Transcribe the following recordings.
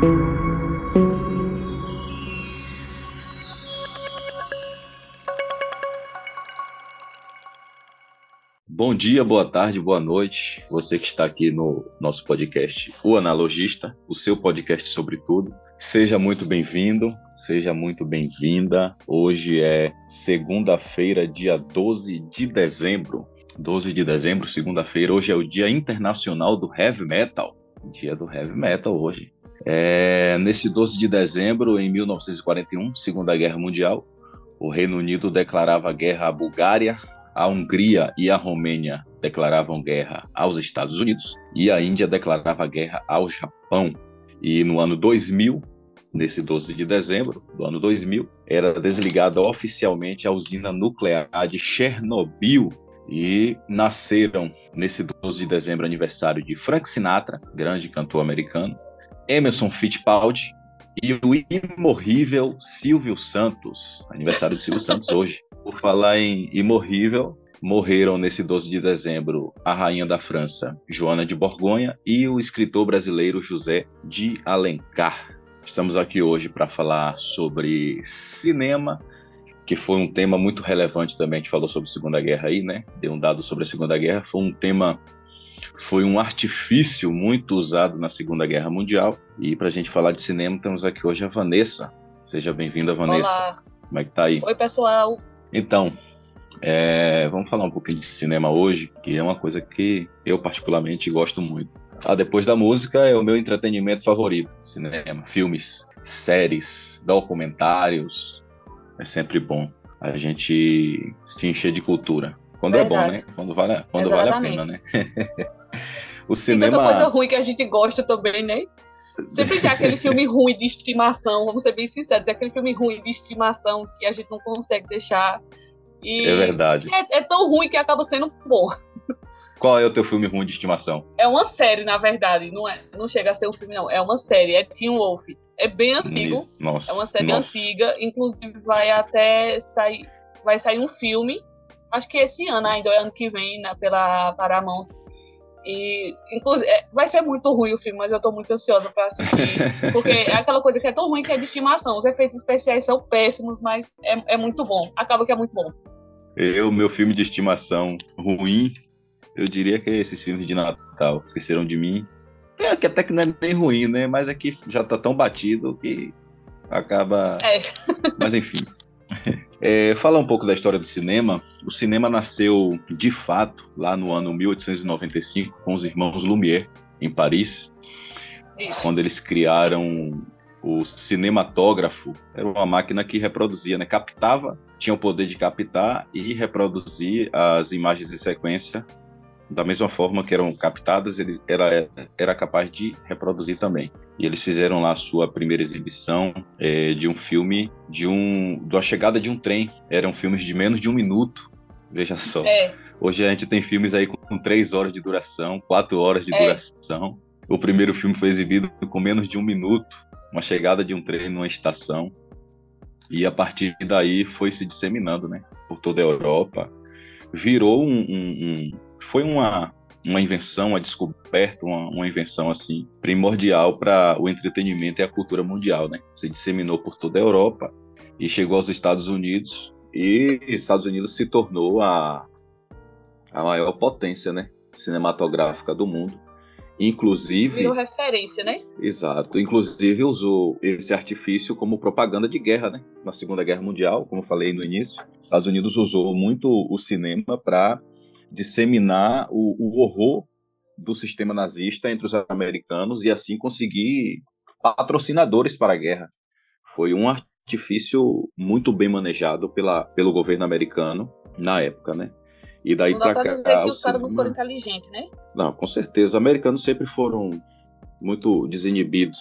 Bom dia, boa tarde, boa noite. Você que está aqui no nosso podcast, O Analogista, o seu podcast sobre tudo. Seja muito bem-vindo, seja muito bem-vinda. Hoje é segunda-feira, dia 12 de dezembro. 12 de dezembro, segunda-feira. Hoje é o Dia Internacional do Heavy Metal. Dia do Heavy Metal hoje. É, nesse 12 de dezembro, em 1941, Segunda Guerra Mundial, o Reino Unido declarava guerra à Bulgária, a Hungria e a Romênia declaravam guerra aos Estados Unidos e a Índia declarava guerra ao Japão. E no ano 2000, nesse 12 de dezembro do ano 2000, era desligada oficialmente a usina nuclear de Chernobyl. E nasceram nesse 12 de dezembro aniversário de Frank Sinatra, grande cantor americano, Emerson Fittipaldi e o imorrível Silvio Santos, aniversário de Silvio Santos hoje. Por falar em imorrível, morreram nesse 12 de dezembro a rainha da França, Joana de Borgonha, e o escritor brasileiro José de Alencar. Estamos aqui hoje para falar sobre cinema, que foi um tema muito relevante também. A gente falou sobre a Segunda Guerra aí, né? Deu um dado sobre a Segunda Guerra. Foi um tema, foi um artifício muito usado na Segunda Guerra Mundial. E para a gente falar de cinema, temos aqui hoje a Vanessa. Seja bem-vinda, Vanessa. Olá. Como é que tá aí? Oi, pessoal. Então, é, vamos falar um pouquinho de cinema hoje, que é uma coisa que eu particularmente gosto muito. Ah, depois da música é o meu entretenimento favorito: cinema, filmes, séries, documentários. É sempre bom a gente se encher de cultura. Quando Verdade. é bom, né? Quando vale, quando vale a pena, né? o cinema. Tem tanta coisa ruim que a gente gosta também, né? Sempre tem aquele filme ruim de estimação, vamos ser bem sinceros, tem aquele filme ruim de estimação que a gente não consegue deixar. É verdade. É, é tão ruim que acaba sendo bom. Qual é o teu filme ruim de estimação? É uma série, na verdade. Não, é, não chega a ser um filme, não. É uma série. É Teen Wolf. É bem antigo. Nossa, é uma série nossa. antiga. Inclusive, vai até sair. Vai sair um filme. Acho que esse ano ainda, é ano que vem, né, pela Paramount. E, inclusive, é, vai ser muito ruim o filme, mas eu tô muito ansiosa pra assistir. porque é aquela coisa que é tão ruim que é de estimação. Os efeitos especiais são péssimos, mas é, é muito bom. Acaba que é muito bom. Eu, meu filme de estimação ruim, eu diria que é esses filmes de Natal. Esqueceram de mim. É que até que não é nem ruim, né? Mas é que já tá tão batido que acaba. É. Mas enfim. É, falar um pouco da história do cinema. O cinema nasceu, de fato, lá no ano 1895, com os irmãos Lumière, em Paris, Isso. quando eles criaram o cinematógrafo. Era uma máquina que reproduzia, né? captava, tinha o poder de captar e reproduzir as imagens em sequência da mesma forma que eram captadas, ele era, era capaz de reproduzir também. E eles fizeram lá a sua primeira exibição é, de um filme de um da chegada de um trem. Eram filmes de menos de um minuto. Veja só. É. Hoje a gente tem filmes aí com três horas de duração, quatro horas de É. duração. O primeiro filme foi exibido com menos de um minuto, uma chegada de um trem numa estação. E a partir daí foi se disseminando, né, por toda a Europa. Virou um, um- um- foi uma uma invenção, uma descoberta, uma, uma invenção assim primordial para o entretenimento e a cultura mundial, né? Se disseminou por toda a Europa e chegou aos Estados Unidos e Estados Unidos se tornou a a maior potência, né, cinematográfica do mundo. Inclusive, Virou referência, né? Exato. Inclusive usou esse artifício como propaganda de guerra, né? Na Segunda Guerra Mundial, como eu falei no início, os Estados Unidos usou muito o cinema para disseminar o, o horror do sistema nazista entre os americanos e assim conseguir patrocinadores para a guerra. Foi um artifício muito bem manejado pela, pelo governo americano na época, né? E daí para cá. dizer que os caras não foram inteligentes, né? não, com certeza. Os americanos sempre foram muito desinibidos,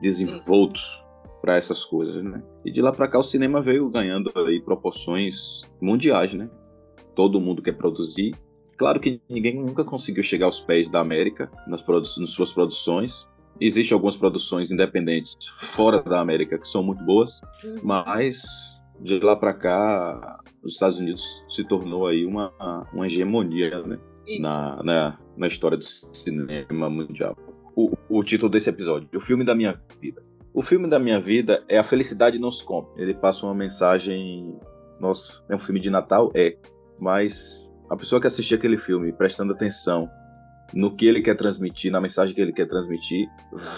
desenvoltos para essas coisas, né? E de lá para cá o cinema veio ganhando aí proporções mundiais, né? Todo mundo quer produzir. Claro que ninguém nunca conseguiu chegar aos pés da América nas, nas suas produções. Existem algumas produções independentes fora da América que são muito boas, mas de lá para cá os Estados Unidos se tornou aí uma, uma hegemonia, né? Na, na, na história do cinema mundial. o, o título desse episódio, o filme da minha vida. O filme da minha vida é A Felicidade Não Se Compra. Ele passa uma mensagem. Nossa, é um filme de Natal? É. Mas a pessoa que assistir aquele filme prestando atenção no que ele quer transmitir, na mensagem que ele quer transmitir,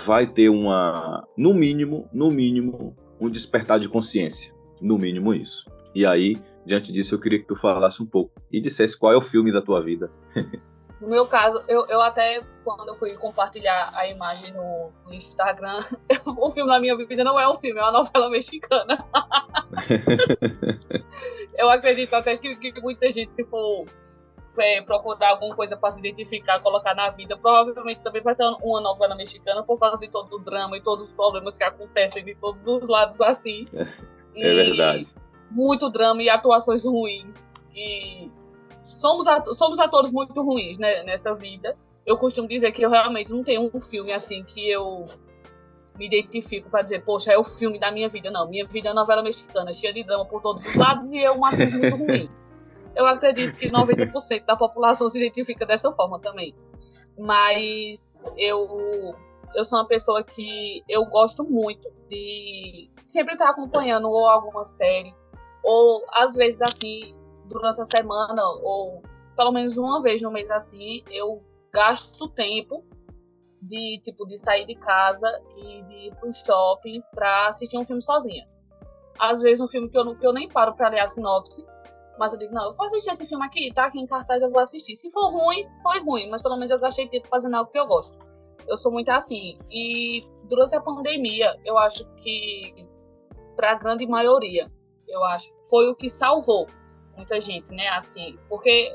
vai ter uma, no mínimo, no mínimo, um despertar de consciência. No mínimo isso. E aí, diante disso, eu queria que tu falasse um pouco e dissesse qual é o filme da tua vida. No meu caso, eu, eu até, quando eu fui compartilhar a imagem no, no Instagram, o filme da minha vida não é um filme, é uma novela mexicana. eu acredito até que, que muita gente, se for é, procurar alguma coisa para se identificar, colocar na vida, provavelmente também vai ser uma novela mexicana por causa de todo o drama e todos os problemas que acontecem de todos os lados assim. É, é verdade. Muito drama e atuações ruins. E somos, somos atores muito ruins né, nessa vida. Eu costumo dizer que eu realmente não tenho um filme assim que eu me identifico para dizer, poxa, é o filme da minha vida. Não, minha vida é novela mexicana, cheia de drama por todos os lados e eu uma atriz muito ruim. Eu acredito que 90% da população se identifica dessa forma também. Mas eu eu sou uma pessoa que eu gosto muito de sempre estar acompanhando ou alguma série ou às vezes assim durante a semana, ou pelo menos uma vez no mês assim, eu gasto tempo de tipo de sair de casa e de ir pro shopping para assistir um filme sozinha. Às vezes um filme que eu, que eu nem paro para ler a sinopse, mas eu digo, não, eu vou assistir esse filme aqui, tá aqui em cartaz, eu vou assistir. Se for ruim, foi ruim, mas pelo menos eu gastei tempo fazendo algo que eu gosto. Eu sou muito assim. E durante a pandemia, eu acho que, para a grande maioria, eu acho, foi o que salvou muita gente, né? Assim, porque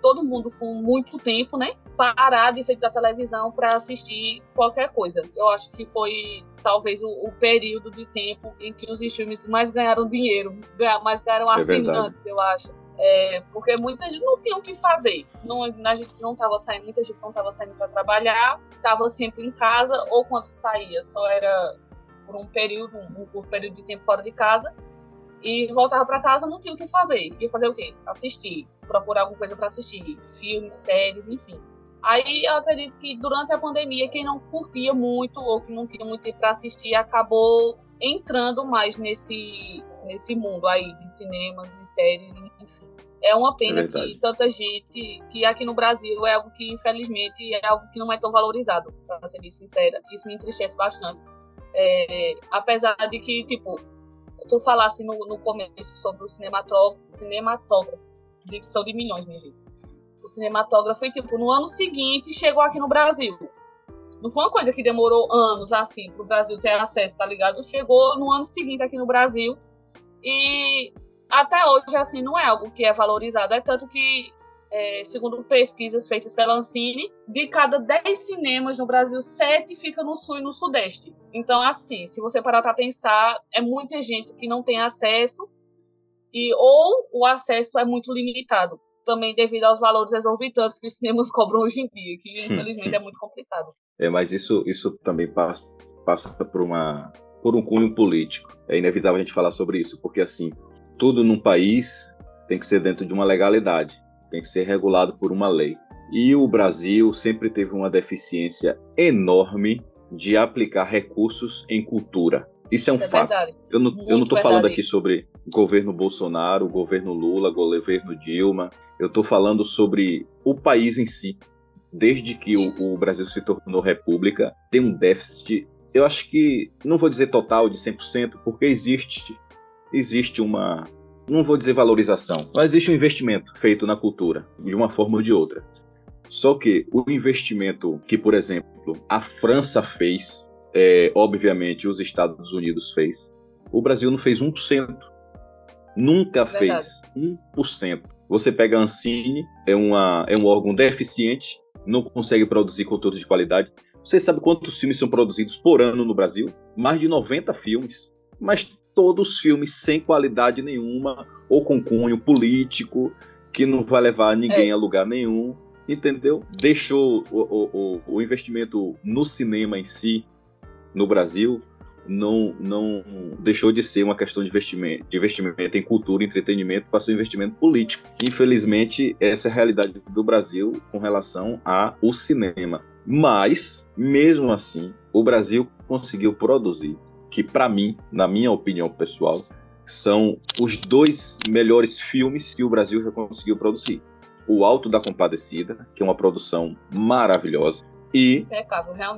todo mundo com muito tempo, né? Parar de frente da televisão para assistir qualquer coisa. Eu acho que foi talvez o, o, período de tempo em que os streams mais ganharam dinheiro, mais ganharam assinantes, é eu acho. É, porque muita gente não tinha o que fazer. Não, a gente não estava saindo, muita gente não estava saindo para trabalhar, estava sempre em casa, ou quando saía, só era por um período, um curto período de tempo fora de casa e voltava para casa não tinha o que fazer. Ia fazer o quê? Assistir, procurar alguma coisa para assistir, filmes, séries, enfim. Aí eu acredito que durante a pandemia quem não curtia muito ou que não tinha muito tempo para assistir acabou entrando mais nesse nesse mundo aí de cinemas, de séries, enfim. É uma pena é que tanta gente, que aqui no Brasil é algo que infelizmente é algo que não é tão valorizado, para ser bem sincera. Isso me entristece bastante. É, apesar de que, tipo, tu falasse no, no começo sobre o cinematógrafo, dicção de milhões, minha gente. O cinematógrafo foi tipo, no ano seguinte chegou aqui no Brasil. Não foi uma coisa que demorou anos assim para o Brasil ter acesso, tá ligado? Chegou no ano seguinte aqui no Brasil e até hoje assim não é algo que é valorizado. É tanto que é, segundo pesquisas feitas pela Ancine, de cada 10 cinemas no Brasil, 7 ficam no sul e no sudeste. Então, assim, se você parar para pensar, é muita gente que não tem acesso, e ou o acesso é muito limitado, também devido aos valores exorbitantes que os cinemas cobram hoje em dia, que infelizmente é muito complicado. É, mas isso, isso também passa, passa por, uma, por um cunho político. É inevitável a gente falar sobre isso, porque assim, tudo num país tem que ser dentro de uma legalidade tem que ser regulado por uma lei. E o Brasil sempre teve uma deficiência enorme de aplicar recursos em cultura. Isso é um Isso é fato. É eu não estou falando aqui sobre governo Bolsonaro, governo Lula, governo Dilma. Eu estou falando sobre o país em si. Desde que o, o, Brasil se tornou república, tem um déficit, eu acho que, não vou dizer total de 100%, porque existe, existe uma, não vou dizer valorização, mas existe um investimento feito na cultura, de uma forma ou de outra. Só que o investimento que, por exemplo, a França fez, é, obviamente os Estados Unidos fez, o Brasil não fez 1%. Nunca Verdade. fez 1%. Você pega a Ancine, é, uma, é um órgão deficiente, não consegue produzir conteúdos de qualidade. Você sabe quantos filmes são produzidos por ano no Brasil? Mais de 90 filmes. Mas todos filmes sem qualidade nenhuma ou com cunho político que não vai levar ninguém é. a lugar nenhum, entendeu? Deixou o, o, o investimento no cinema em si, no Brasil, não, não deixou de ser uma questão de investimento, de investimento em cultura e entretenimento um investimento político. Infelizmente, essa é a realidade do Brasil com relação ao cinema. Mas, mesmo assim, o Brasil conseguiu produzir, que para mim, na minha opinião pessoal, são os dois melhores filmes que o Brasil já conseguiu produzir. O Alto da Compadecida, que é uma produção maravilhosa, e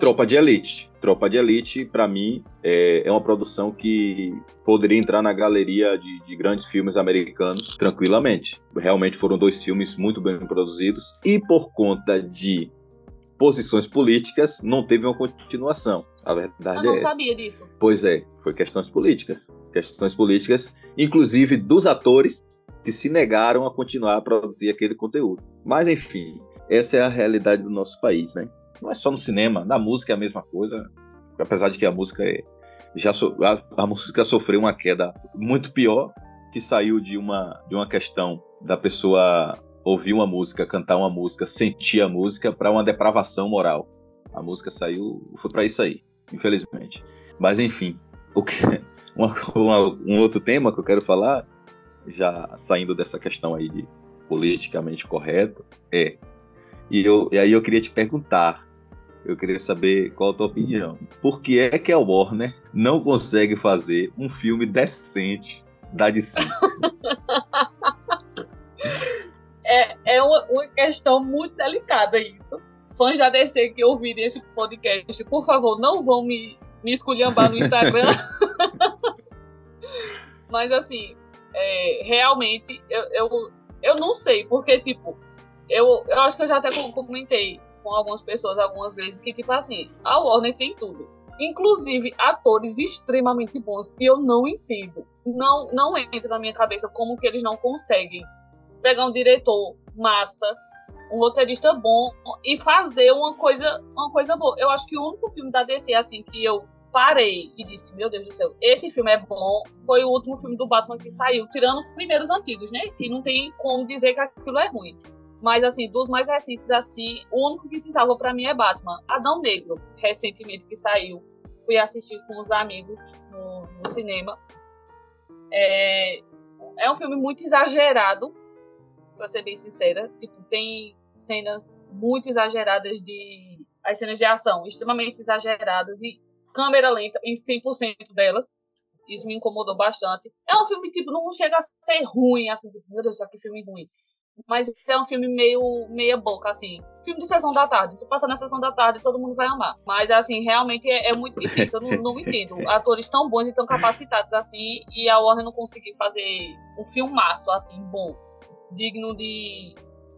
Tropa de Elite. Tropa de Elite, para mim, é, é, uma produção que poderia entrar na galeria de, de, grandes filmes americanos tranquilamente. Realmente foram dois filmes muito bem produzidos e por conta de posições políticas não teve uma continuação. A verdade Eu não é sabia disso. Pois é, foi questões políticas. Questões políticas, inclusive dos atores que se negaram a continuar a produzir aquele conteúdo. Mas enfim, essa é a realidade do nosso país, né? Não é só no cinema, na música é a mesma coisa, apesar de que a música é, já so, a, a, música sofreu uma queda muito pior, que saiu de uma de uma questão da pessoa ouvir uma música, cantar uma música, sentir a música para uma depravação moral. A música saiu, foi para isso aí, infelizmente. Mas enfim, o que, um outro tema que eu quero falar, já saindo dessa questão aí de politicamente correto, é e, eu, e aí eu queria te perguntar, eu queria saber qual a tua opinião. Por que é que a Warner não consegue fazer um filme decente da DC? é, é uma, uma, questão muito delicada isso. Fãs da DC que ouvirem esse podcast, por favor, não vão me, me esculhambar no Instagram. Mas assim, é, realmente, eu, eu, eu não sei, porque, tipo, eu, eu acho que eu já até comentei com algumas pessoas algumas vezes que, tipo assim, a Warner tem tudo. Inclusive atores extremamente bons. E eu não entendo. Não, não entra na minha cabeça como que eles não conseguem pegar um diretor massa, um roteirista bom e fazer uma coisa, uma coisa boa. Eu acho que o único filme da DC assim que eu parei e disse, meu Deus do céu, esse filme é bom, foi o último filme do Batman que saiu, tirando os primeiros antigos, né? Que não tem como dizer que aquilo é ruim. Mas, assim, dos mais recentes, assim, o único que se salva para mim é Batman. Adão Negro, recentemente que saiu. Fui assistir com os amigos no, no cinema. É, é um filme muito exagerado, pra ser bem sincera. Tipo, tem cenas muito exageradas de. As cenas de ação, extremamente exageradas e câmera lenta em 100% delas. Isso me incomodou bastante. É um filme, tipo, não chega a ser ruim, assim, tipo, meu Deus, que filme ruim. Mas é um filme meio meia boca, assim. Filme de sessão da tarde. Se passar na sessão da tarde, todo mundo vai amar. Mas, assim, realmente é, é muito difícil. Eu não, não entendo. Atores tão bons e tão capacitados assim, e a Warner não conseguir fazer um filmaço, assim, bom. Digno de.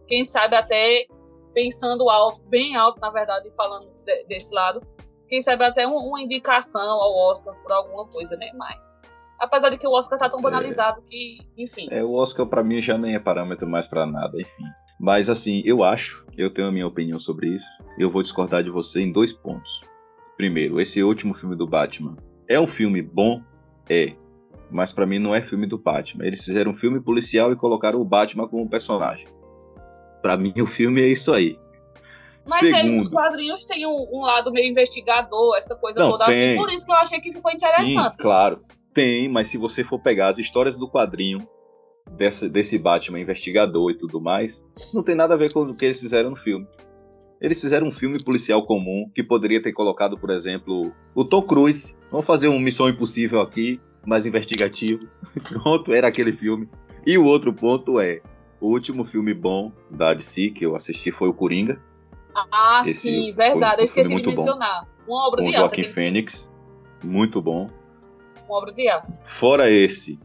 Quem sabe até pensando alto, bem alto, na verdade, falando de, desse lado. Quem sabe até um, uma indicação ao Oscar por alguma coisa, né? Mas Apesar de que o Oscar tá tão é. banalizado é, que, enfim. É, o Oscar para mim já nem é parâmetro mais para nada, enfim. Mas assim, eu acho, eu tenho a minha opinião sobre isso. Eu vou discordar de você em dois pontos. Primeiro, esse último filme do Batman é um filme bom? É. Mas para mim não é filme do Batman. Eles fizeram um filme policial e colocaram o Batman como personagem. Para mim o filme é isso aí. Mas Segundo, os quadrinhos têm um, um, lado meio investigador, essa coisa não, toda. Tem... Por isso que eu achei que ficou interessante. Sim, claro. Tem, mas se você for pegar as histórias do quadrinho desse, desse Batman investigador e tudo mais, não tem nada a ver com o que eles fizeram no filme. Eles fizeram um filme policial comum que poderia ter colocado, por exemplo, o Tom Cruise. Vamos fazer um Missão Impossível aqui, mais investigativo. Pronto, era aquele filme. E o outro ponto é: o último filme bom da DC que eu assisti foi o Coringa. Ah, Esse sim, verdade. Um eu esqueci de mencionar. Bom. Uma obra Com de Joaquim Fênix. Muito bom uma obra de arte. Fora esse,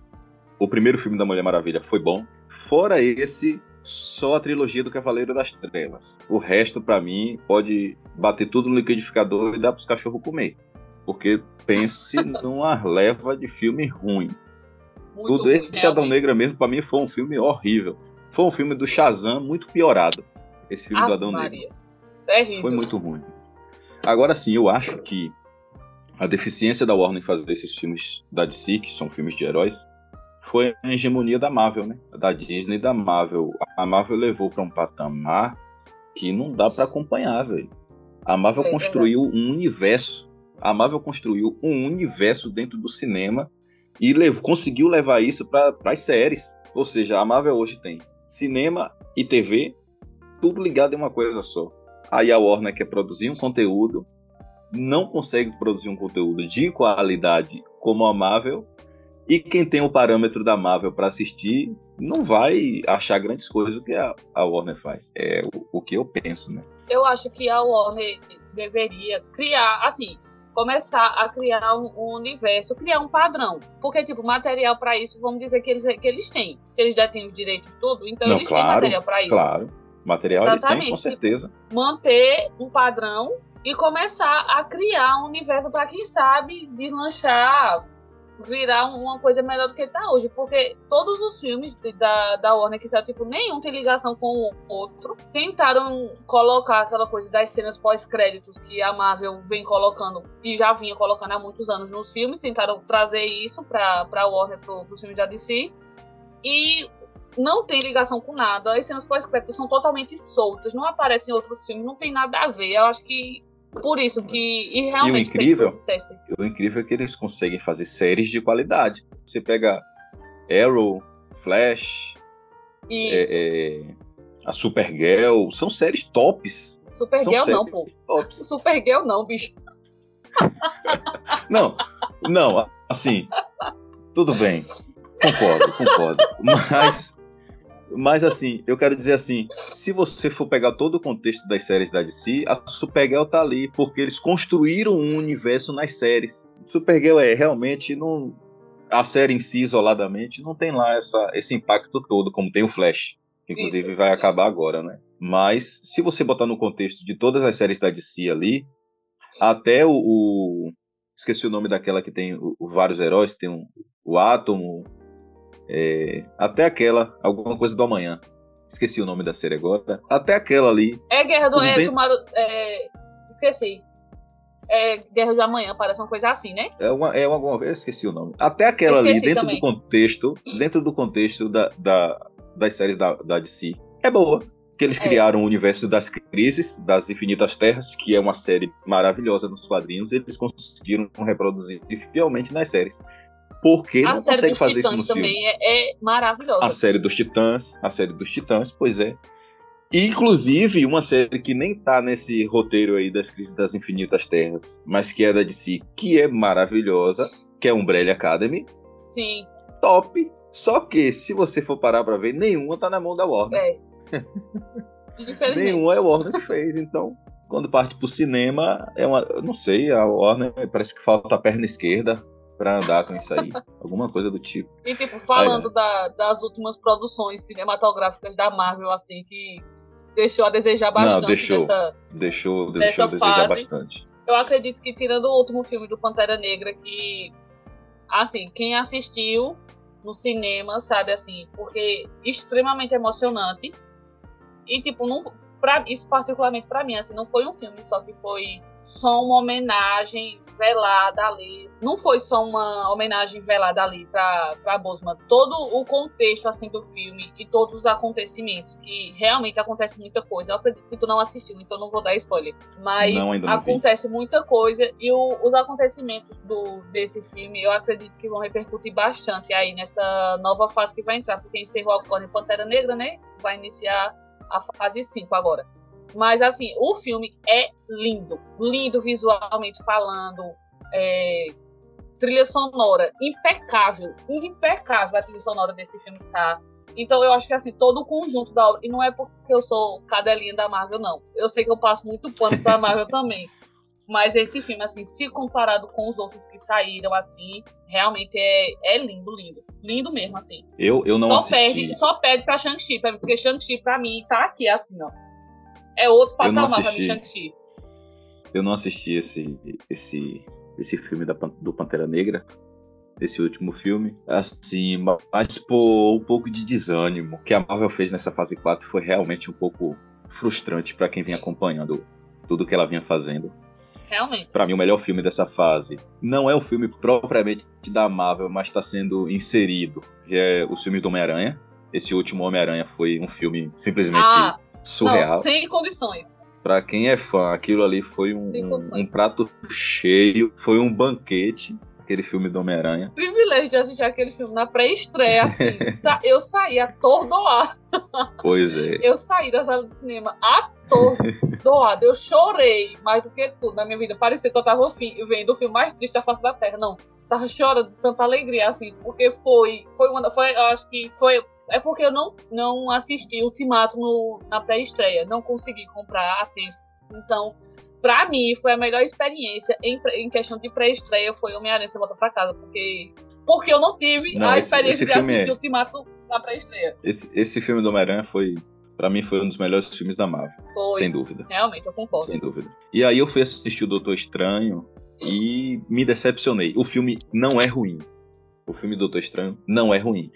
o primeiro filme da Mulher Maravilha foi bom. Fora esse, só a trilogia do Cavaleiro das Trevas. O resto, para mim, pode bater tudo no liquidificador e dar pros cachorros comer. Porque pense numa leva de filme ruim. Muito tudo ruim, esse Adão Negra mesmo, para mim, foi um filme horrível. Foi um filme do Shazam muito piorado. Esse filme ah, do Adão Maria. Negra. Foi muito ruim. Agora sim, eu acho que a deficiência da Warner em fazer esses filmes da DC, que são filmes de heróis, foi a hegemonia da Marvel, né? Da Disney e da Marvel. A Marvel levou para um patamar que não dá para acompanhar, velho. A Marvel é construiu um universo. A Marvel construiu um universo dentro do cinema e conseguiu levar isso para as séries. Ou seja, a Marvel hoje tem cinema e TV, tudo ligado em uma coisa só. Aí a Warner quer produzir um conteúdo, não consegue produzir um conteúdo de qualidade como a Marvel, e quem tem o parâmetro da Marvel para assistir não vai achar grandes coisas o que a, a Warner faz. É o, o, que eu penso, né? Eu acho que a Warner deveria criar, assim, começar a criar um, um universo, criar um padrão. Porque, tipo, material para isso, vamos dizer que eles, que eles têm. Se eles detêm os direitos tudo, então não, eles claro, têm material para isso. Claro, material Exatamente. eles têm, com certeza. Manter um padrão e começar a criar um universo para quem sabe deslanchar virar uma coisa melhor do que está hoje, porque todos os filmes da, da Warner que saiu, tipo, nenhum tem ligação com o outro, tentaram colocar aquela coisa das cenas pós-créditos que a Marvel vem colocando e já vinha colocando há muitos anos nos filmes, tentaram trazer isso para a Warner, para os filmes da DC, e não tem ligação com nada, as cenas pós-créditos são totalmente soltas, não aparecem em outros filmes, não tem nada a ver, eu acho que por isso que e realmente e o incrível, o incrível é que eles conseguem fazer séries de qualidade. Você pega Arrow, Flash, é, é, a Supergirl, são séries tops. Supergirl não, pô. Tops. Supergirl não, bicho. não, não, assim, tudo bem, concordo, concordo. Mas mas assim, eu quero dizer assim, se você for pegar todo o contexto das séries da DC, a Supergirl tá ali porque eles construíram um universo nas séries. Supergirl é realmente não a série em si isoladamente não tem lá essa, esse impacto todo como tem o Flash, que inclusive Isso. vai acabar agora, né? Mas se você botar no contexto de todas as séries da DC ali, até o, o esqueci o nome daquela que tem o, o vários heróis, tem um, o Átomo, é, até aquela, alguma coisa do amanhã. Esqueci o nome da série agora. Até aquela ali. É Guerra do é, bem... é, Esqueci. É Guerra do Amanhã, parece uma coisa assim, né? É uma, é uma, eu esqueci o nome. Até aquela ali, dentro também. do contexto, dentro do contexto da, da, das séries da, da DC, é boa. Que eles é. criaram o universo das crises, das infinitas terras, que é uma série maravilhosa nos quadrinhos, eles conseguiram reproduzir fielmente nas séries porque a não consegue fazer Titãs isso nos também filmes. É, é maravilhosa. A série dos Titãs, a série dos Titãs, pois é. Inclusive, uma série que nem tá nesse roteiro aí das Crises das Infinitas Terras, mas que é da DC, que é maravilhosa, que é Umbrella Academy. Sim. Top. Só que, se você for parar pra ver, nenhuma tá na mão da Warner. É. nenhuma é a Warner que fez, então quando parte pro cinema, é uma. Eu não sei, a Warner parece que falta a perna esquerda para andar com isso aí. Alguma coisa do tipo. E, tipo, falando da, das últimas produções cinematográficas da Marvel, assim, que deixou a desejar bastante Não, deixou, dessa, deixou, deixou a desejar fase. bastante. Eu acredito que, tirando o último filme do Pantera Negra, que, assim, quem assistiu no cinema, sabe, assim, porque extremamente emocionante. E, tipo, não, pra, isso particularmente para mim, assim, não foi um filme só que foi só uma homenagem velada ali. Não foi só uma homenagem velada ali para Bosman. Todo o contexto assim do filme e todos os acontecimentos que realmente acontece muita coisa. Eu acredito que tu não assistiu, então não vou dar spoiler. Mas não, não acontece vi. muita coisa e o, os acontecimentos do desse filme eu acredito que vão repercutir bastante aí nessa nova fase que vai entrar, porque encerrou agora em Pantera Negra, né? Vai iniciar a fase 5 agora. Mas, assim, o filme é lindo. Lindo visualmente falando. É, trilha sonora impecável. Impecável a trilha sonora desse filme tá. Então eu acho que assim, todo o conjunto da obra. E não é porque eu sou cadelinha da Marvel, não. Eu sei que eu passo muito pano pra Marvel também. Mas esse filme, assim, se comparado com os outros que saíram, assim, realmente é, é lindo, lindo. Lindo mesmo, assim. Eu, eu não só assisti. Perde, só perde pra Shang-Chi, porque Shang-Chi, pra mim, tá aqui, assim, ó. É outro patamar pra mim, Shang-Chi. Eu não assisti esse, esse, esse filme da, do Pantera Negra, esse último filme. Assim, mas por um pouco de desânimo. O que a Marvel fez nessa fase 4 foi realmente um pouco frustrante para quem vem acompanhando tudo que ela vinha fazendo. Realmente. Para mim, o melhor filme dessa fase não é o filme propriamente da Marvel, mas está sendo inserido. É os filmes do Homem-Aranha. Esse último Homem-Aranha foi um filme simplesmente ah, surreal. Não, sem condições. Pra quem é fã, aquilo ali foi um, um, um prato cheio, foi um banquete aquele filme do Homem-Aranha. Privilégio de assistir aquele filme na pré-estreia, assim. eu saí atordoada. Pois é. Eu saí da sala de cinema atordoada. Eu chorei mais do que tudo na minha vida. Parecia que eu tava vendo o filme mais triste da face da Terra. Não. Tava chorando de tanta alegria, assim, porque foi. Foi uma. Foi, eu acho que foi é porque eu não, não assisti Ultimato no, na pré-estreia. Não consegui comprar a tempo. Então, pra mim, foi a melhor experiência em, em questão de pré-estreia foi Homem-Aranha Você Volta Pra Casa. Porque, porque eu não tive não, a esse, experiência esse de assistir é... Ultimato na pré-estreia. Esse, esse filme do Homem-Aranha foi para mim foi um dos melhores filmes da Marvel. Foi. Sem dúvida. Realmente, eu concordo. Sem dúvida. E aí eu fui assistir o Doutor Estranho e me decepcionei. O filme não é ruim. O filme Doutor Estranho não é ruim.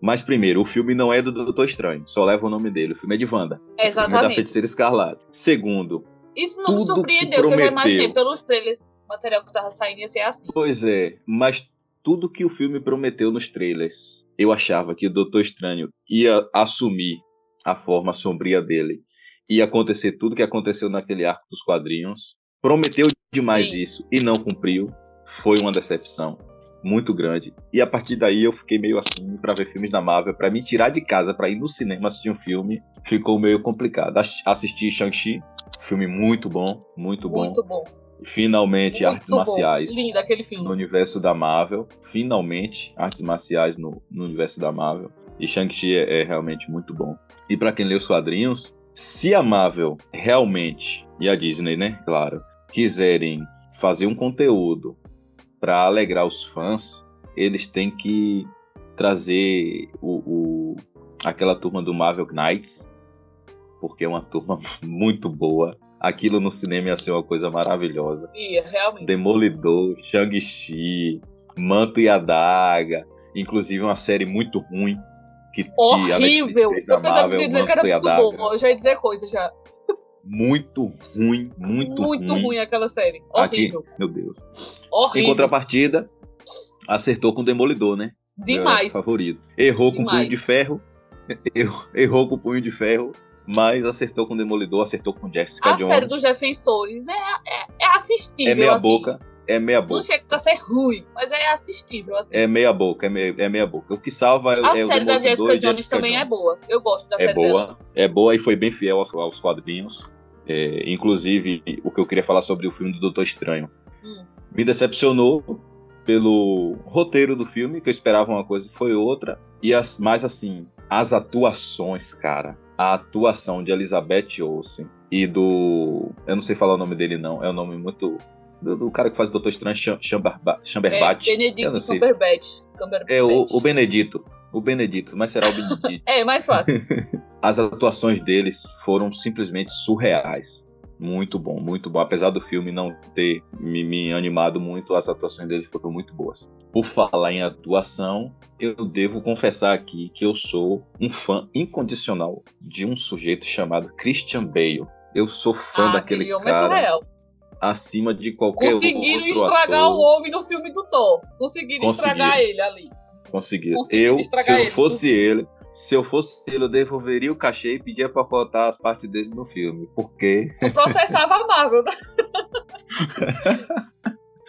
Mas, primeiro, o filme não é do Doutor Estranho, só leva o nome dele. O filme é de Wanda. Exatamente. O filme é da Feiticeira Escarlate. Segundo. Isso não me surpreendeu, prometeu... porque eu já imaginei pelos trailers, o material que tava saindo ia ser assim. Pois é, mas tudo que o filme prometeu nos trailers, eu achava que o Doutor Estranho ia assumir a forma sombria dele. Ia acontecer tudo que aconteceu naquele arco dos quadrinhos. Prometeu demais Sim. isso e não cumpriu. Foi uma decepção muito grande. E a partir daí eu fiquei meio assim para ver filmes da Marvel, para me tirar de casa para ir no cinema assistir um filme, ficou meio complicado. Assisti Shang-Chi, filme muito bom, muito bom. Muito bom. Finalmente muito artes bom. marciais. Lindo aquele filme. No universo da Marvel, finalmente artes marciais no, no universo da Marvel. E Shang-Chi é, é realmente muito bom. E para quem lê os quadrinhos, se a Marvel realmente e a Disney, né, claro, quiserem fazer um conteúdo para alegrar os fãs, eles têm que trazer o, o, aquela turma do Marvel Knights, porque é uma turma muito boa. Aquilo no cinema ia ser uma coisa maravilhosa. Ia, realmente. Demolidor, Shang-Chi, Manto e Adaga, inclusive uma série muito ruim. Que, Horrível! Que a fez da Marvel, dizer Manto bom. Eu já ia dizer coisa já muito ruim, muito, muito ruim. ruim aquela série. Horrível. Aqui, meu Deus. Horrível. Em contrapartida, acertou com o Demolidor, né? Demais. Meu favorito. Errou Demais. com punho de ferro. Errou, errou com punho de ferro. Mas acertou com o Demolidor, acertou com Jessica a Jones. A série dos defensores é, é, é assistível. É meia assim. boca. É meia boca. Não chega a ser ruim, mas é assistível. Assim. É meia boca, é meia, é meia boca. O que salva é, a é o série da Jessica Jones também Jones. é boa. Eu gosto da é série boa, dela. É boa e foi bem fiel aos, aos quadrinhos. É, inclusive, o que eu queria falar sobre o filme do Doutor Estranho. Hum. Me decepcionou pelo roteiro do filme, que eu esperava uma coisa e foi outra. E as, mais assim, as atuações, cara. A atuação de Elizabeth Olsen e do. Eu não sei falar o nome dele, não. É um nome muito. Do, do cara que faz o Doutor Estranho, Chamberbatch. É, Benedito Cumberbatch. É, o, o Benedito o Benedito, mas será o Benedito. é, mais fácil. As atuações deles foram simplesmente surreais. Muito bom, muito bom. Apesar do filme não ter me, me, animado muito, as atuações deles foram muito boas. Por falar em atuação, eu devo confessar aqui que eu sou um fã incondicional de um sujeito chamado Christian Bale. Eu sou fã ah, daquele homem cara. Surreal. Acima de qualquer Conseguiram outro estragar ator. o homem no filme do Thor. Conseguiram, Conseguiram. estragar ele ali. Conseguiram. Eu, se eu fosse ele, se eu fosse ele, eu devolveria o cachê e pedia pra cortar as partes dele no filme. Porque. Eu processava a Marvel?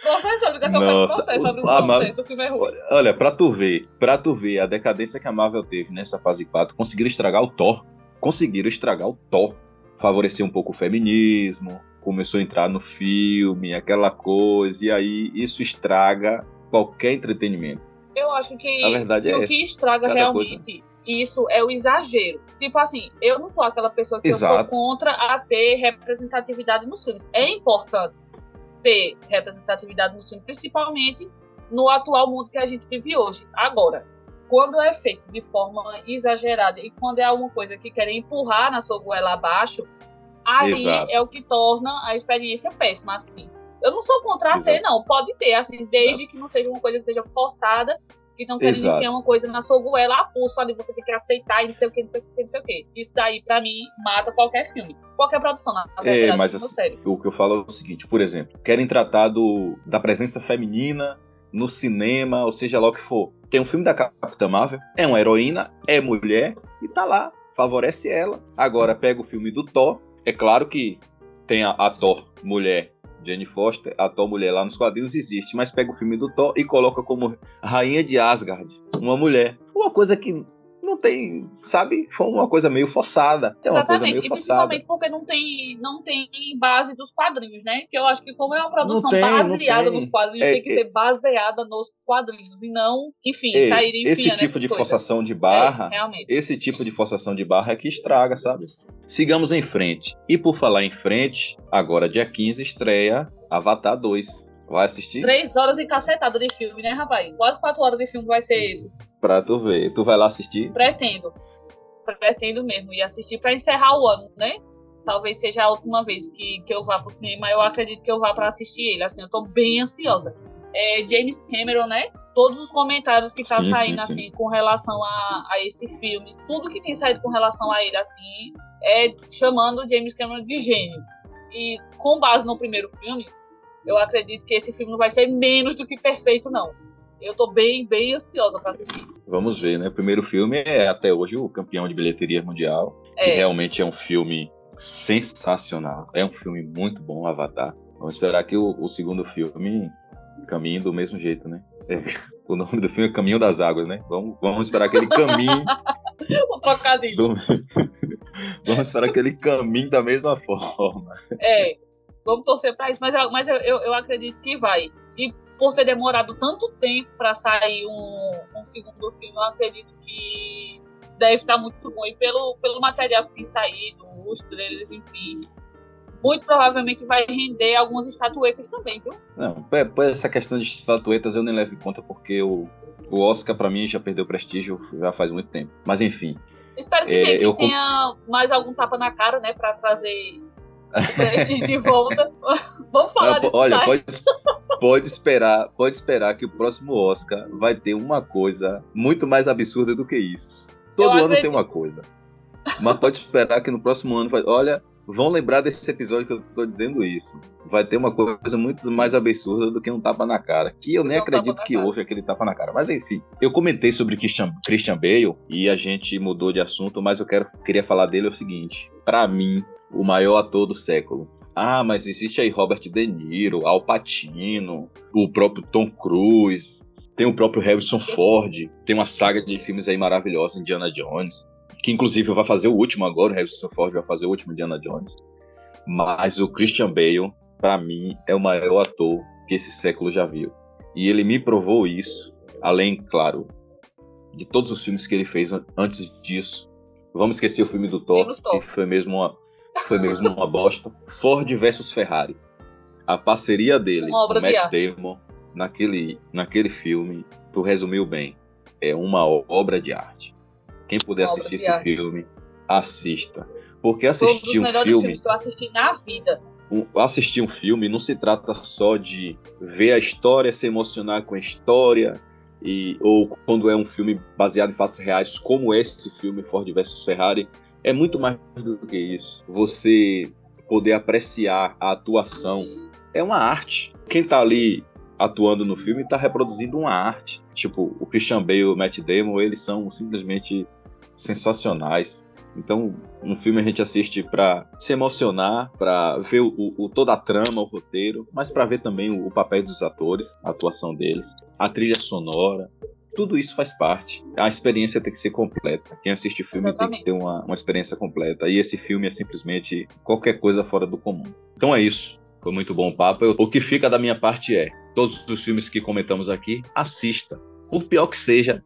Processo, ligação Nossa, processo, o, a Marvel, o filme é ruim. Olha, pra tu ver, pra tu ver a decadência que a Marvel teve nessa fase 4, conseguiram estragar o Thor. Conseguiram estragar o Thor. Favorecer um pouco o feminismo, começou a entrar no filme, aquela coisa, e aí isso estraga qualquer entretenimento. Eu acho que, a verdade é o essa. que estraga Cada realmente coisa. isso é o exagero. Tipo assim, eu não sou aquela pessoa que Exato. eu sou contra a ter representatividade nos filmes. É importante ter representatividade nos filmes, principalmente no atual mundo que a gente vive hoje. Agora, quando é feito de forma exagerada e quando é alguma coisa que querem empurrar na sua goela abaixo, aí Exato. é o que torna a experiência péssima, assim. Eu não sou contra a ter, não. Pode ter, assim, desde que não seja uma coisa que seja forçada, que não querem Exato. enfiar uma coisa na sua goela a pulso, ali você tem que aceitar e não sei o que, não sei o que, não sei o que. Isso daí, pra mim, mata qualquer filme. Qualquer produção, na É, mas assim, sério. o que eu falo é o seguinte, por exemplo, querem tratar do, da presença feminina no cinema, ou seja lá o que for. Tem um filme da Capitã Marvel, é uma heroína, é mulher, e tá lá, favorece ela. Agora pega o filme do Thor, é claro que tem a, a Thor mulher Jane Foster, a Thor mulher lá nos quadrinhos existe, mas pega o filme do Thor e coloca como rainha de Asgard, uma mulher. Uma coisa que não tem, sabe? Foi uma coisa meio forçada. É uma coisa meio e forçada. principalmente porque não tem, não tem base dos quadrinhos, né? Que eu acho que como é uma produção tem, baseada nos quadrinhos, É, tem que é- ser baseada nos quadrinhos e não, enfim, Ei, sair enfiando esse tipo de coisas. forçação de É, barra, realmente. esse tipo de forçação de barra é que estraga, sabe? Sigamos em frente. E por falar em frente, agora dia 15 estreia Avatar 2. Vai assistir? Três horas encacetada de filme, né, rapaz? Quase quatro horas de filme vai ser esse. Pra tu ver. Tu vai lá assistir? Pretendo. Pretendo mesmo. E assistir pra encerrar o ano, né? Talvez seja a última vez que, que eu vá pro cinema. Eu acredito que eu vá pra assistir ele. Assim, eu tô bem ansiosa. É, James Cameron, né? Todos os comentários que tá Sim, saindo, sim, sim. assim, com relação a, a esse filme. Tudo que tem saído com relação a ele, assim, é chamando James Cameron de gênio. E com base no primeiro filme, eu acredito que esse filme não vai ser menos do que perfeito, não. Eu tô bem, bem ansiosa pra assistir. Vamos ver, né? O primeiro filme é até hoje o campeão de bilheteria mundial. que É, realmente é um filme sensacional. É um filme muito bom, Avatar. Vamos esperar que o, o segundo filme caminhe do mesmo jeito, né? É, o nome do filme é Caminho das Águas, né? Vamos, vamos esperar que ele caminhe. o trocadilho. do- vamos esperar que ele caminhe da mesma forma. É, vamos torcer pra isso, mas, eu, mas eu, eu, eu acredito que vai. E por ter demorado tanto tempo pra sair um, um segundo filme, eu acredito que deve estar muito bom. E pelo, pelo material que tem saído, os trailers, enfim, muito provavelmente vai render algumas estatuetas também, viu? Não, por- por essa questão de estatuetas eu nem levo em conta porque o, o Oscar pra mim já perdeu prestígio já faz muito tempo. Mas enfim, Espero que, É, tenha, que eu tenha mais algum tapa na cara, né, pra trazer de volta. Vamos falar Não, olha, pode, pode esperar, pode esperar que o próximo Oscar vai ter uma coisa muito mais absurda do que isso. Todo Eu ano acredito. tem uma coisa. Mas pode esperar que no próximo ano vai, olha, vão lembrar desse episódio que eu tô dizendo isso. Vai ter uma coisa muito mais absurda do que um tapa na cara, que eu nem tapa acredito que houve aquele tapa na cara. Mas enfim, eu comentei sobre Christian, Christian Bale e a gente mudou de assunto, mas eu quero, queria falar dele é o seguinte, Pra mim, o maior ator do século. Ah, mas existe aí Robert De Niro, Al Pacino, o próprio Tom Cruise, tem o próprio Harrison Ford, tem uma saga de filmes aí maravilhosa, Indiana Jones, que inclusive vai fazer o último agora, o Harrison Ford vai fazer o último Indiana Jones. Mas o Christian Bale, pra mim, é o maior ator que esse século já viu. E ele me provou isso, além, claro, de todos os filmes que ele fez an- antes disso. Vamos esquecer o filme do Thor. que foi mesmo uma, foi mesmo uma bosta. Ford versus Ferrari. A parceria dele com de Matt. Damon naquele, naquele filme, tu resumiu bem. É uma obra de arte. Quem puder Uma assistir esse filme, assista. Porque um assistir um melhores filme filmes que eu assisti na vida. um- assistir um filme não se trata só de ver a história, se emocionar com a história, e, ou quando é um filme baseado em fatos reais, como esse filme, Ford vs Ferrari, é muito mais do que isso. Você poder apreciar a atuação é uma arte. Quem tá ali atuando no filme tá reproduzindo uma arte. Tipo, o Christian Bale e o Matt Damon, eles são simplesmente sensacionais. Então, um filme a gente assiste pra se emocionar, pra ver o, o- toda a trama, o roteiro, mas pra ver também o, o papel dos atores, a atuação deles, a trilha sonora. Tudo isso faz parte. A experiência tem que ser completa. Quem assiste o filme Exatamente. tem que ter uma, uma experiência completa. E esse filme é simplesmente qualquer coisa fora do comum. Então é isso. Foi muito bom o papo. Eu- o que fica da minha parte é: todos os filmes que comentamos aqui, assista. Por pior que seja,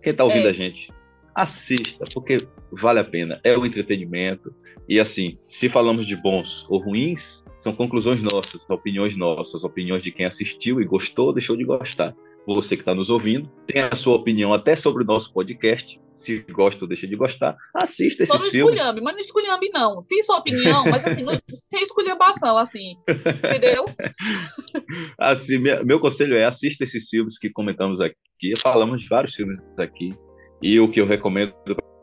quem tá ouvindo É. a gente, assista, porque vale a pena. É um entretenimento. E assim, se falamos de bons ou ruins, são conclusões nossas, opiniões nossas, opiniões de quem assistiu e gostou, deixou de gostar. Você que está nos ouvindo, tem a sua opinião até sobre o nosso podcast. Se gosta ou deixa de gostar, assista esses não filmes. esculhambe, mas não esculhambe não. Tem sua opinião, mas assim, não, sem esculhambação, assim. Entendeu? Assim, minha- meu conselho é assista esses filmes que comentamos aqui. Falamos de vários filmes aqui. E o que eu recomendo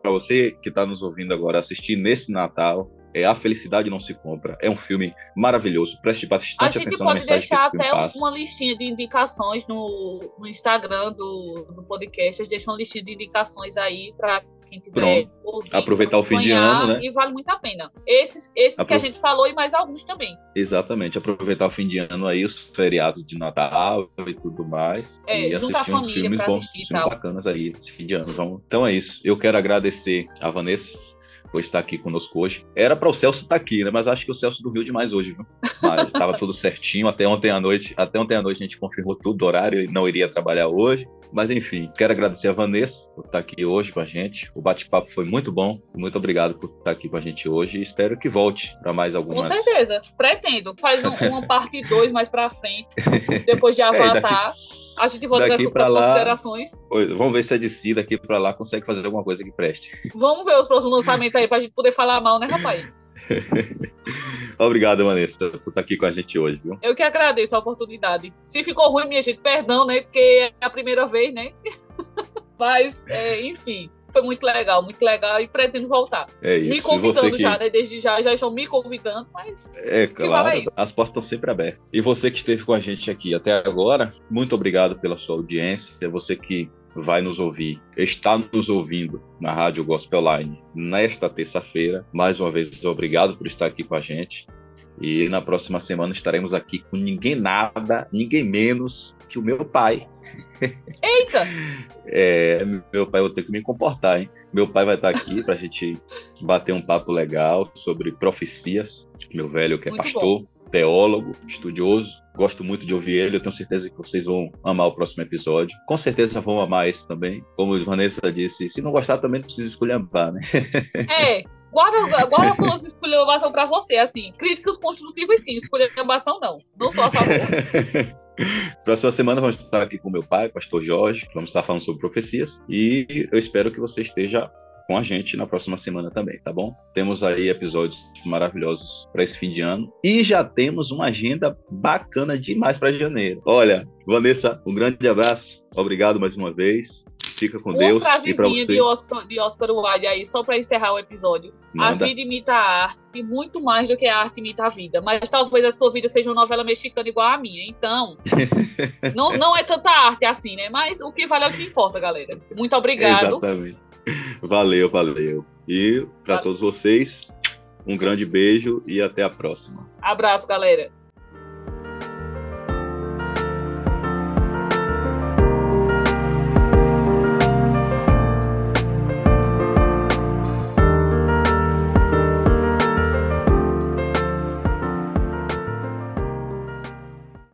para você que está nos ouvindo agora assistir nesse Natal é A Felicidade Não Se Compra. É um filme maravilhoso. Preste A bastante gente atenção na pode mensagem que deixar esse filme até um- passa. uma listinha de indicações no, no Instagram do, do podcast. A gente deixa uma listinha de indicações aí para quem tiver ouvindo, Aproveitar o fim de ano, né? E vale muito a pena. Esses, esses Apro... que a gente falou e mais alguns também. Exatamente, aproveitar o fim de ano aí, os feriados de Natal e tudo mais. É, e assistir uns filmes bons, filmes bacanas aí esse fim de ano. Então é isso. Eu quero agradecer a Vanessa estar aqui conosco hoje. Era para o Celso estar aqui, né? Mas acho que o Celso dormiu demais hoje, viu? Mas estava tudo certinho. Até ontem à noite, até ontem à noite a gente confirmou tudo o horário, ele não iria trabalhar hoje. Mas enfim, quero agradecer a Vanessa por estar aqui hoje com a gente. O bate-papo foi muito bom. Muito obrigado por estar aqui com a gente hoje espero que volte para mais algumas. Com certeza, pretendo. Faz um, uma parte 2 mais para frente, depois de Avatar. É, daqui... A gente volta daqui para as considerações. Vamos ver se a DC daqui para lá consegue fazer alguma coisa que preste. Vamos ver os próximos lançamentos aí para a gente poder falar mal, né, rapaz? Obrigado, Vanessa, por estar aqui com a gente hoje, viu? Eu que agradeço a oportunidade. Se ficou ruim, minha gente, perdão, né? Porque é a primeira vez, né? Mas, é, enfim, foi muito legal, muito legal e pretendo voltar. É isso. Me convidando que... já, né? Desde já, já estão me convidando, mas. É claro, é as portas estão sempre abertas. E você que esteve com a gente aqui até agora, muito obrigado pela sua audiência. É você que vai nos ouvir, está nos ouvindo na Rádio Gospel Line nesta terça-feira. Mais uma vez, obrigado por estar aqui com a gente. E na próxima semana estaremos aqui com ninguém nada, ninguém menos que o meu pai. Eita! é, meu pai, eu ter que me comportar, hein? Meu pai vai estar aqui para a gente bater um papo legal sobre profecias. Meu velho, que é Muito pastor, bom. Teólogo, estudioso, Gosto muito de ouvir ele, eu tenho certeza que vocês vão amar o próximo episódio. Com certeza vão amar esse também. Como a Vanessa disse, se não gostar também não precisa esculhambar, né? É, guarda, guarda as suas esculhambação para você, assim. Críticas construtivas sim, esculhambação não. Não sou a favor. Próxima semana vamos estar aqui com meu pai, pastor Jorge, vamos estar falando sobre profecias e eu espero que você esteja com a gente na próxima semana também, tá bom? Temos aí episódios maravilhosos para esse fim de ano e já temos uma agenda bacana demais para janeiro. Olha, Vanessa, um grande abraço, obrigado mais uma vez. Fica com uma Deus e para você. De Oscar, de Oscar Wilde aí, só para encerrar o episódio. Manda. A vida imita a arte muito mais do que a arte imita a vida. Mas talvez a sua vida seja uma novela mexicana igual a minha. Então, não, não é tanta arte assim, né? Mas o que vale é o que importa, galera. Muito obrigado. Exatamente. Valeu, valeu. E para todos vocês, um grande beijo e até a próxima. Abraço, galera.